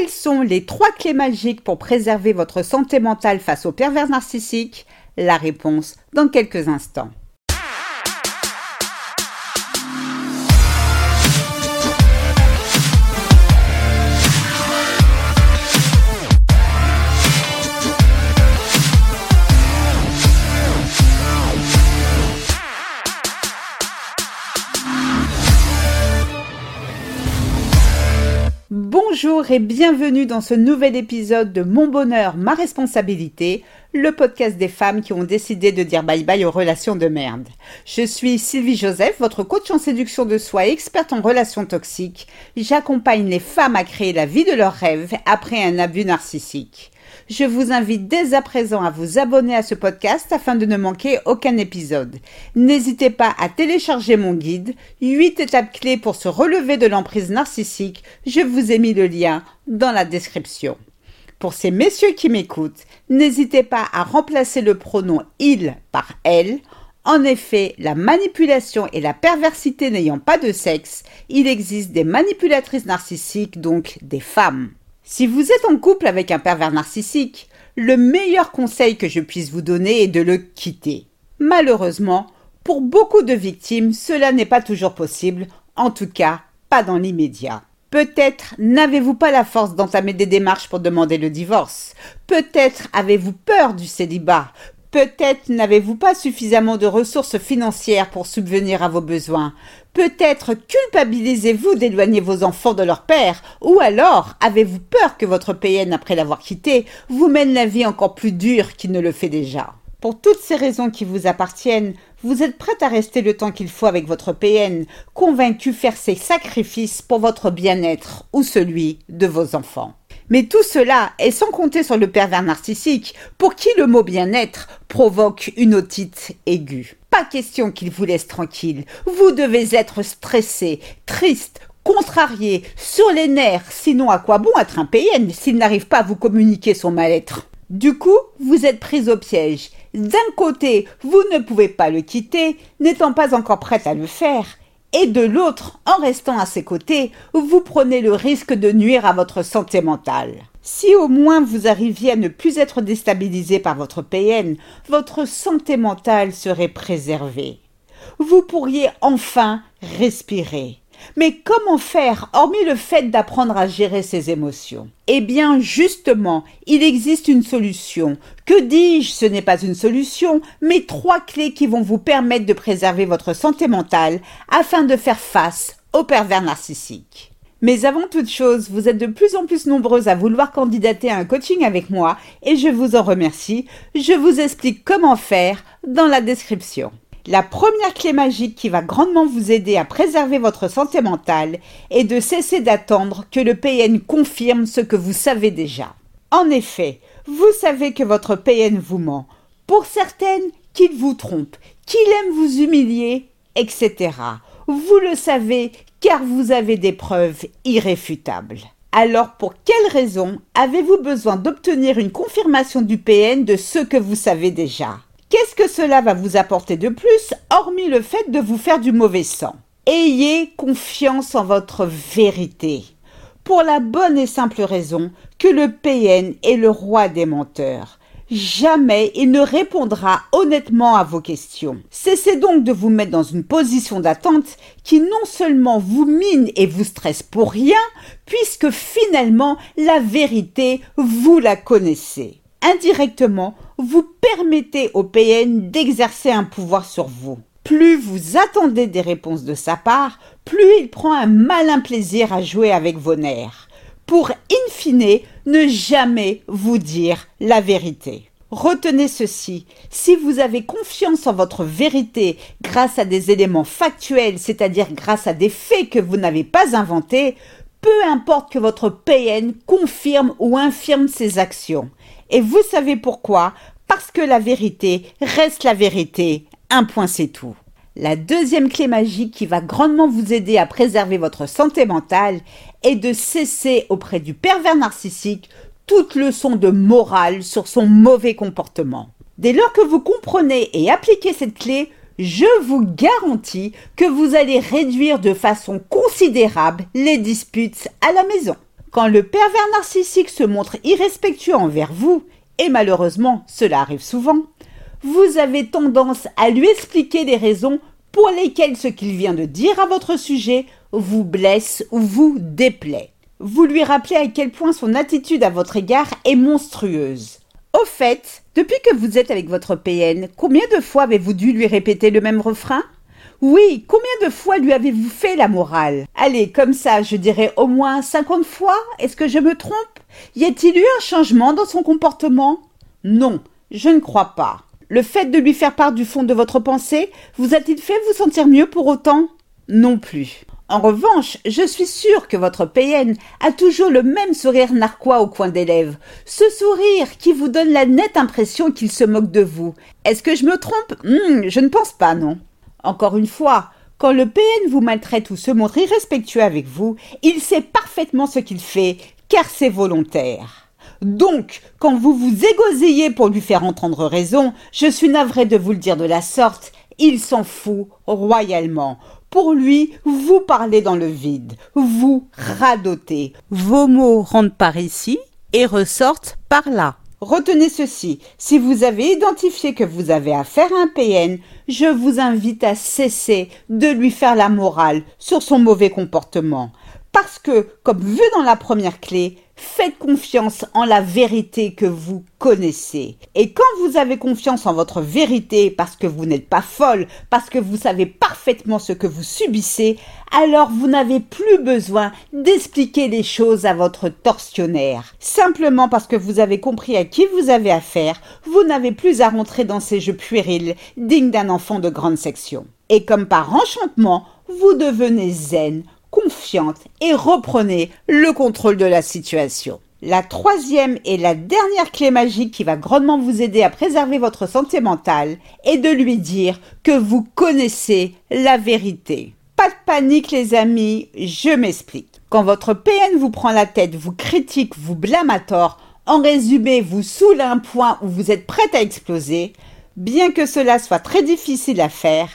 Quelles sont les trois clés magiques pour préserver votre santé mentale face au pervers narcissique La réponse dans quelques instants. Et bienvenue dans ce nouvel épisode de Mon bonheur, ma responsabilité, le podcast des femmes qui ont décidé de dire bye bye aux relations de merde. Je suis Sylvie Joseph, votre coach en séduction de soi et experte en relations toxiques. J'accompagne les femmes à créer la vie de leurs rêves après un abus narcissique. Je vous invite dès à présent à vous abonner à ce podcast afin de ne manquer aucun épisode. N'hésitez pas à télécharger mon guide 8 étapes clés pour se relever de l'emprise narcissique. Je vous ai mis le lien dans la description. Pour ces messieurs qui m'écoutent, n'hésitez pas à remplacer le pronom il par elle. En effet, la manipulation et la perversité n'ayant pas de sexe, il existe des manipulatrices narcissiques, donc des femmes. Si vous êtes en couple avec un pervers narcissique, le meilleur conseil que je puisse vous donner est de le quitter. Malheureusement, pour beaucoup de victimes, cela n'est pas toujours possible, en tout cas pas dans l'immédiat. Peut-être n'avez-vous pas la force d'entamer des démarches pour demander le divorce. Peut-être avez-vous peur du célibat. Peut-être n'avez-vous pas suffisamment de ressources financières pour subvenir à vos besoins. Peut-être culpabilisez-vous d'éloigner vos enfants de leur père, ou alors avez-vous peur que votre PN, après l'avoir quitté, vous mène la vie encore plus dure qu'il ne le fait déjà? Pour toutes ces raisons qui vous appartiennent, vous êtes prête à rester le temps qu'il faut avec votre PN, convaincu faire ses sacrifices pour votre bien-être ou celui de vos enfants. Mais tout cela est sans compter sur le pervers narcissique, pour qui le mot bien-être provoque une otite aiguë. Pas question qu'il vous laisse tranquille. Vous devez être stressé, triste, contrarié, sur les nerfs, sinon à quoi bon être un PN s'il n'arrive pas à vous communiquer son mal-être? Du coup, vous êtes prise au piège. D'un côté, vous ne pouvez pas le quitter, n'étant pas encore prête à le faire, et de l'autre, en restant à ses côtés, vous prenez le risque de nuire à votre santé mentale. Si au moins vous arriviez à ne plus être déstabilisé par votre PN, votre santé mentale serait préservée. Vous pourriez enfin respirer. Mais comment faire, hormis le fait d'apprendre à gérer ses émotions? Eh bien, justement, il existe une solution. Que dis-je Ce n'est pas une solution, mais trois clés qui vont vous permettre de préserver votre santé mentale afin de faire face au pervers narcissique. Mais avant toute chose, vous êtes de plus en plus nombreuses à vouloir candidater à un coaching avec moi et je vous en remercie. Je vous explique comment faire dans la description. La première clé magique qui va grandement vous aider à préserver votre santé mentale est de cesser d'attendre que le PN confirme ce que vous savez déjà. En effet, vous savez que votre PN vous ment. Pour certaines, qu'il vous trompe, qu'il aime vous humilier, etc. Vous le savez car vous avez des preuves irréfutables. Alors pour quelle raison avez-vous besoin d'obtenir une confirmation du PN de ce que vous savez déjà? Qu'est-ce que cela va vous apporter de plus, hormis le fait de vous faire du mauvais sang? Ayez confiance en votre vérité, pour la bonne et simple raison que le PN est le roi des menteurs. Jamais il ne répondra honnêtement à vos questions. Cessez donc de vous mettre dans une position d'attente qui non seulement vous mine et vous stresse pour rien, puisque finalement la vérité, vous la connaissez indirectement, vous permettez au PN d'exercer un pouvoir sur vous. Plus vous attendez des réponses de sa part, plus il prend un malin plaisir à jouer avec vos nerfs, pour in fine ne jamais vous dire la vérité. Retenez ceci, si vous avez confiance en votre vérité grâce à des éléments factuels, c'est-à-dire grâce à des faits que vous n'avez pas inventés, peu importe que votre PN confirme ou infirme ses actions. Et vous savez pourquoi? Parce que la vérité reste la vérité. Un point c'est tout. La deuxième clé magique qui va grandement vous aider à préserver votre santé mentale est de cesser auprès du pervers narcissique toute leçon de morale sur son mauvais comportement. Dès lors que vous comprenez et appliquez cette clé, je vous garantis que vous allez réduire de façon considérable les disputes à la maison. Quand le pervers narcissique se montre irrespectueux envers vous, et malheureusement cela arrive souvent, vous avez tendance à lui expliquer les raisons pour lesquelles ce qu'il vient de dire à votre sujet vous blesse ou vous déplaît. Vous lui rappelez à quel point son attitude à votre égard est monstrueuse. Au fait, depuis que vous êtes avec votre PN, combien de fois avez-vous dû lui répéter le même refrain? Oui, combien de fois lui avez-vous fait la morale? Allez, comme ça, je dirais au moins 50 fois. Est-ce que je me trompe? Y a-t-il eu un changement dans son comportement? Non, je ne crois pas. Le fait de lui faire part du fond de votre pensée vous a-t-il fait vous sentir mieux pour autant? Non plus. En revanche, je suis sûre que votre PN a toujours le même sourire narquois au coin des lèvres. Ce sourire qui vous donne la nette impression qu'il se moque de vous. Est-ce que je me trompe? Hmm, Je ne pense pas, non. Encore une fois, quand le PN vous maltraite ou se montre irrespectueux avec vous, il sait parfaitement ce qu'il fait, car c'est volontaire. Donc, quand vous vous égosillez pour lui faire entendre raison, je suis navré de vous le dire de la sorte, il s'en fout royalement. Pour lui, vous parlez dans le vide, vous radotez. Vos mots rentrent par ici et ressortent par là. Retenez ceci, si vous avez identifié que vous avez affaire à un PN, je vous invite à cesser de lui faire la morale sur son mauvais comportement. Parce que, comme vu dans la première clé, Faites confiance en la vérité que vous connaissez. Et quand vous avez confiance en votre vérité parce que vous n'êtes pas folle, parce que vous savez parfaitement ce que vous subissez, alors vous n'avez plus besoin d'expliquer les choses à votre tortionnaire. Simplement parce que vous avez compris à qui vous avez affaire, vous n'avez plus à rentrer dans ces jeux puérils dignes d'un enfant de grande section. Et comme par enchantement, vous devenez zen, et reprenez le contrôle de la situation. La troisième et la dernière clé magique qui va grandement vous aider à préserver votre santé mentale est de lui dire que vous connaissez la vérité. Pas de panique les amis, je m'explique. Quand votre PN vous prend la tête, vous critique, vous blâme à tort, en résumé vous saoule un point où vous êtes prête à exploser, bien que cela soit très difficile à faire,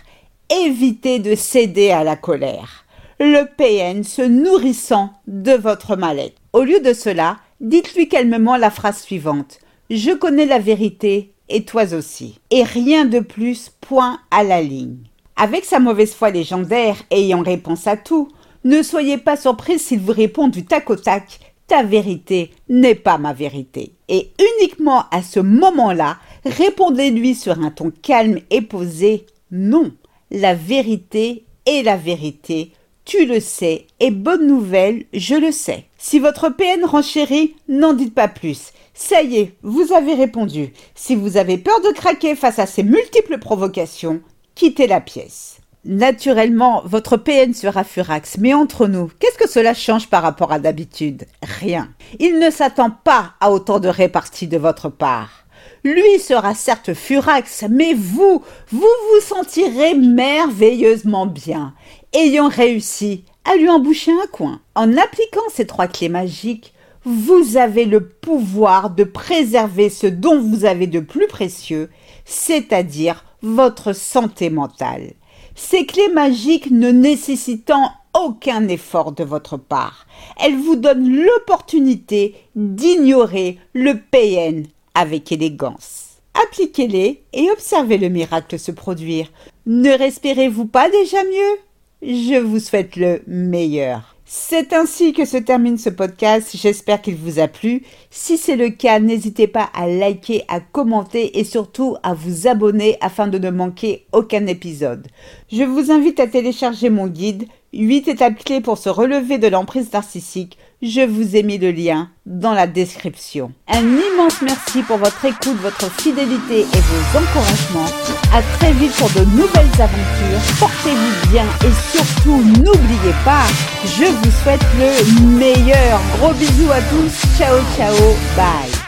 évitez de céder à la colère le PN se nourrissant de votre mallette. Au lieu de cela, dites-lui calmement la phrase suivante. Je connais la vérité et toi aussi. Et rien de plus, point à la ligne. Avec sa mauvaise foi légendaire ayant réponse à tout, ne soyez pas surpris s'il vous répond du tac au tac ta vérité n'est pas ma vérité. Et uniquement à ce moment-là, répondez-lui sur un ton calme et posé non. La vérité est la vérité tu le sais, et bonne nouvelle, je le sais. Si votre PN renchérit, n'en dites pas plus. Ça y est, vous avez répondu. Si vous avez peur de craquer face à ces multiples provocations, quittez la pièce. Naturellement, votre PN sera furax, mais entre nous, qu'est-ce que cela change par rapport à d'habitude? Rien. Il ne s'attend pas à autant de répartie de votre part. Lui sera certes furax, mais vous, vous vous sentirez merveilleusement bien, ayant réussi à lui emboucher un coin. En appliquant ces trois clés magiques, vous avez le pouvoir de préserver ce dont vous avez de plus précieux, c'est-à-dire votre santé mentale. Ces clés magiques ne nécessitant aucun effort de votre part. Elles vous donnent l'opportunité d'ignorer le PN avec élégance. Appliquez-les et observez le miracle se produire. Ne respirez-vous pas déjà mieux? Je vous souhaite le meilleur. C'est ainsi que se termine ce podcast. J'espère qu'il vous a plu. Si c'est le cas, n'hésitez pas à liker, à commenter et surtout à vous abonner afin de ne manquer aucun épisode. Je vous invite à télécharger mon guide 8 étapes clés pour se relever de l'emprise narcissique je vous ai mis le lien dans la description. Un immense merci pour votre écoute, votre fidélité et vos encouragements. À très vite pour de nouvelles aventures. Portez-vous bien et surtout n'oubliez pas, je vous souhaite le meilleur. Gros bisous à tous. Ciao ciao. Bye.